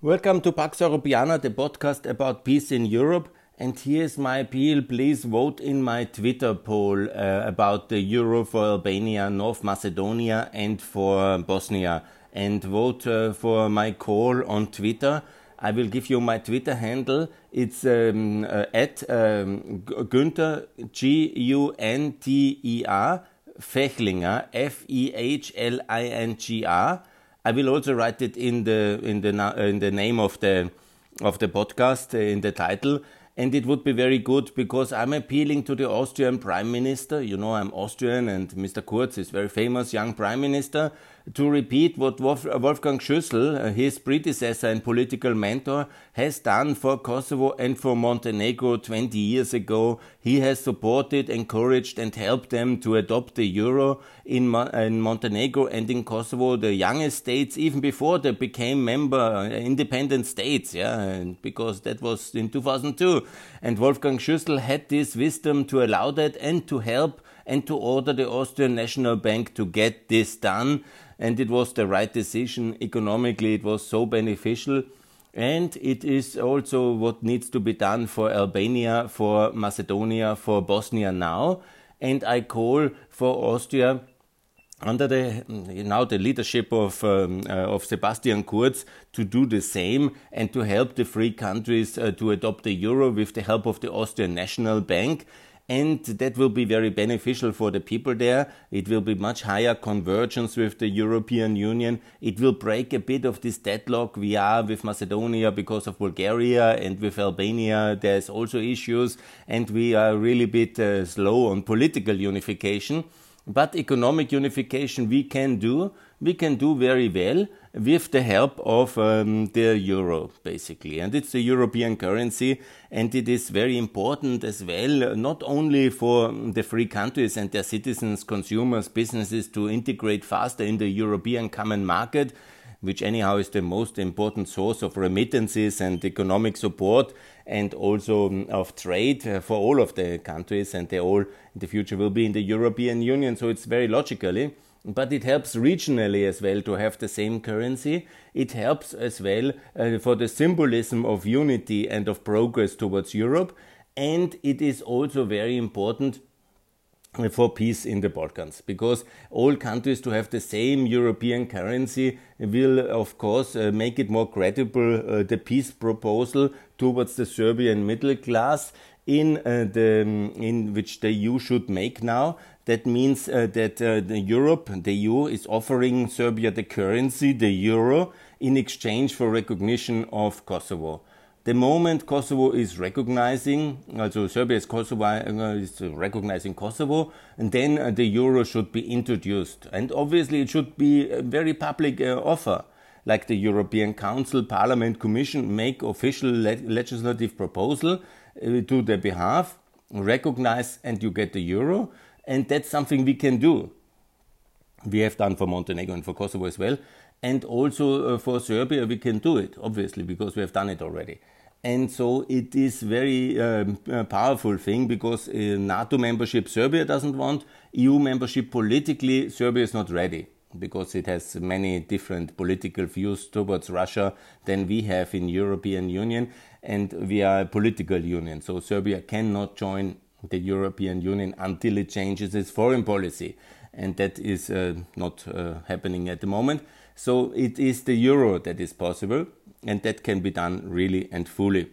Welcome to Pax Europiana, the podcast about peace in Europe. And here's my appeal please vote in my Twitter poll uh, about the euro for Albania, North Macedonia, and for Bosnia. And vote uh, for my call on Twitter. I will give you my Twitter handle. It's um, uh, at um, Günther, G U N T E R, Fehlinger, F E H L I N G R. I will also write it in the in the in the name of the of the podcast uh, in the title and it would be very good because I'm appealing to the Austrian Prime Minister. You know, I'm Austrian, and Mr. Kurz is very famous young Prime Minister. To repeat what Wolfgang Schüssel, uh, his predecessor and political mentor, has done for Kosovo and for Montenegro 20 years ago. He has supported, encouraged, and helped them to adopt the euro in, in Montenegro and in Kosovo, the youngest states, even before they became member uh, independent states. Yeah, because that was in 2002. And Wolfgang Schüssel had this wisdom to allow that and to help and to order the Austrian National Bank to get this done. And it was the right decision. Economically, it was so beneficial. And it is also what needs to be done for Albania, for Macedonia, for Bosnia now. And I call for Austria under the now the leadership of um, uh, of Sebastian Kurz to do the same and to help the three countries uh, to adopt the euro with the help of the Austrian National Bank and that will be very beneficial for the people there. It will be much higher convergence with the European Union. It will break a bit of this deadlock we are with Macedonia because of Bulgaria and with Albania. There's also issues, and we are really a bit uh, slow on political unification. But economic unification we can do. We can do very well with the help of um, the euro, basically. And it's the European currency, and it is very important as well, not only for the free countries and their citizens, consumers, businesses to integrate faster in the European common market, which anyhow is the most important source of remittances and economic support and also um, of trade uh, for all of the countries and they all in the future will be in the European Union so it's very logically but it helps regionally as well to have the same currency. It helps as well uh, for the symbolism of unity and of progress towards Europe. And it is also very important for peace in the Balkans. Because all countries to have the same European currency will of course uh, make it more credible uh, the peace proposal towards the Serbian middle class in uh, the in which the EU should make now. That means uh, that uh, the Europe the EU is offering Serbia the currency the euro in exchange for recognition of Kosovo the moment Kosovo is recognizing, also Serbia is, Kosovo, uh, is recognizing Kosovo, and then uh, the euro should be introduced. And obviously, it should be a very public uh, offer, like the European Council, Parliament, Commission make official le legislative proposal uh, to their behalf, recognize, and you get the euro. And that's something we can do. We have done for Montenegro and for Kosovo as well. And also uh, for Serbia, we can do it, obviously, because we have done it already and so it is very um, powerful thing because uh, NATO membership Serbia doesn't want, EU membership politically Serbia is not ready because it has many different political views towards Russia than we have in European Union. And we are a political union so Serbia cannot join the European Union until it changes its foreign policy. And that is uh, not uh, happening at the moment. So it is the euro that is possible and that can be done really and fully.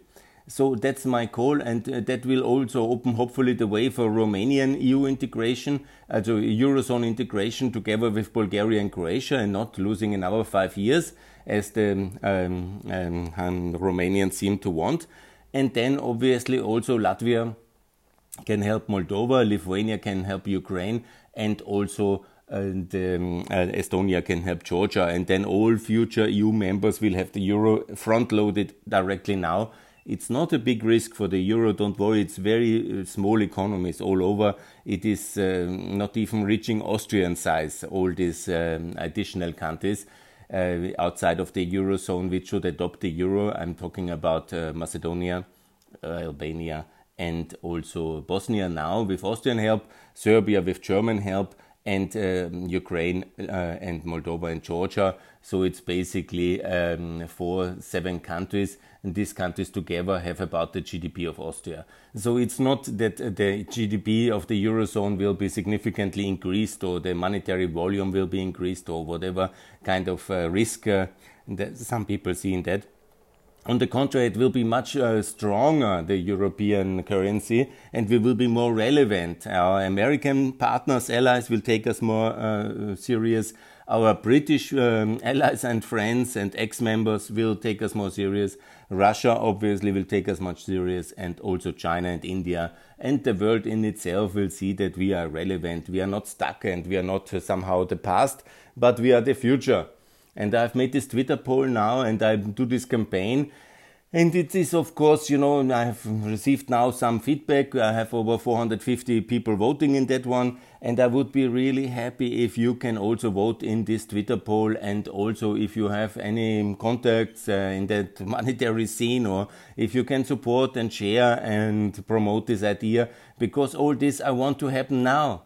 So that's my call, and uh, that will also open hopefully the way for Romanian EU integration, also Eurozone integration together with Bulgaria and Croatia, and not losing another five years as the um, um, um, Romanians seem to want. And then obviously also Latvia can help Moldova, Lithuania can help Ukraine, and also and um, uh, Estonia can help Georgia, and then all future EU members will have the euro front loaded directly now. It's not a big risk for the euro, don't worry, it's very uh, small economies all over. It is uh, not even reaching Austrian size, all these um, additional countries. Uh, outside of the eurozone, which should adopt the euro. I'm talking about uh, Macedonia, uh, Albania, and also Bosnia now with Austrian help, Serbia with German help, and um, Ukraine uh, and Moldova and Georgia. So it's basically um, four, seven countries, and these countries together have about the GDP of Austria. So it's not that the GDP of the Eurozone will be significantly increased or the monetary volume will be increased or whatever kind of uh, risk uh, that some people see in that. On the contrary, it will be much uh, stronger, the European currency, and we will be more relevant. Our American partners, allies will take us more uh, serious. Our British um, allies and friends and ex-members will take us more serious. Russia obviously will take us much serious and also China and India and the world in itself will see that we are relevant. We are not stuck and we are not uh, somehow the past, but we are the future. And I've made this Twitter poll now and I do this campaign. And it is, of course, you know, I have received now some feedback. I have over 450 people voting in that one. And I would be really happy if you can also vote in this Twitter poll. And also, if you have any contacts uh, in that monetary scene or if you can support and share and promote this idea, because all this I want to happen now.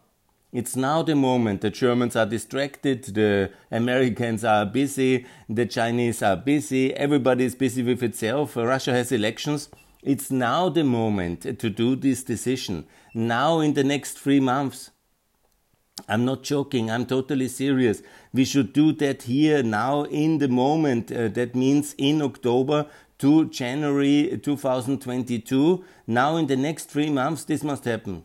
It's now the moment. The Germans are distracted, the Americans are busy, the Chinese are busy, everybody is busy with itself. Russia has elections. It's now the moment to do this decision. Now, in the next three months. I'm not joking, I'm totally serious. We should do that here now in the moment. Uh, that means in October to January 2022. Now, in the next three months, this must happen.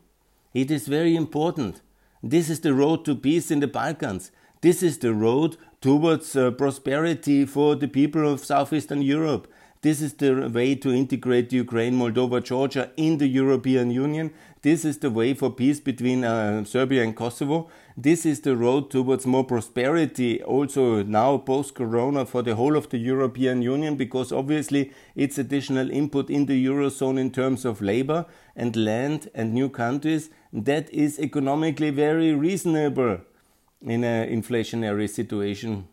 It is very important. This is the road to peace in the Balkans. This is the road towards uh, prosperity for the people of Southeastern Europe. This is the way to integrate Ukraine, Moldova, Georgia in the European Union. This is the way for peace between uh, Serbia and Kosovo. This is the road towards more prosperity also now post Corona for the whole of the European Union because obviously it's additional input in the Eurozone in terms of labor and land and new countries. That is economically very reasonable in an inflationary situation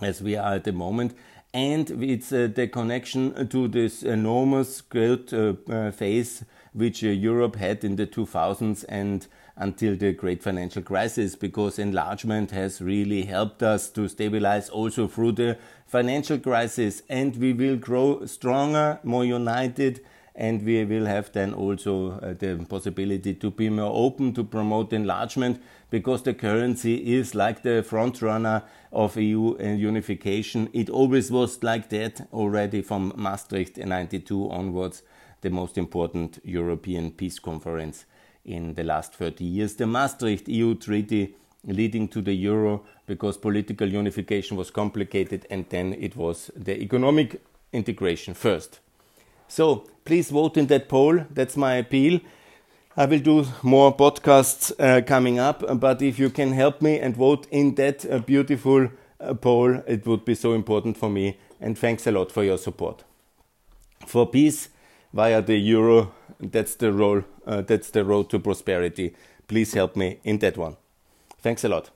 as we are at the moment. And it's uh, the connection to this enormous growth uh, uh, phase which uh, Europe had in the 2000s and until the great financial crisis because enlargement has really helped us to stabilize also through the financial crisis. And we will grow stronger more united and we will have then also uh, the possibility to be more open to promote enlargement because the currency is like the front runner of EU unification. It always was like that already from Maastricht in 92 onwards, the most important European peace conference in the last 30 years. The Maastricht EU Treaty leading to the euro because political unification was complicated and then it was the economic integration first. So please vote in that poll. That's my appeal. I will do more podcasts uh, coming up, but if you can help me and vote in that uh, beautiful uh, poll, it would be so important for me. And thanks a lot for your support. For peace via the euro, that's the role, uh, that's the road to prosperity. Please help me in that one. Thanks a lot.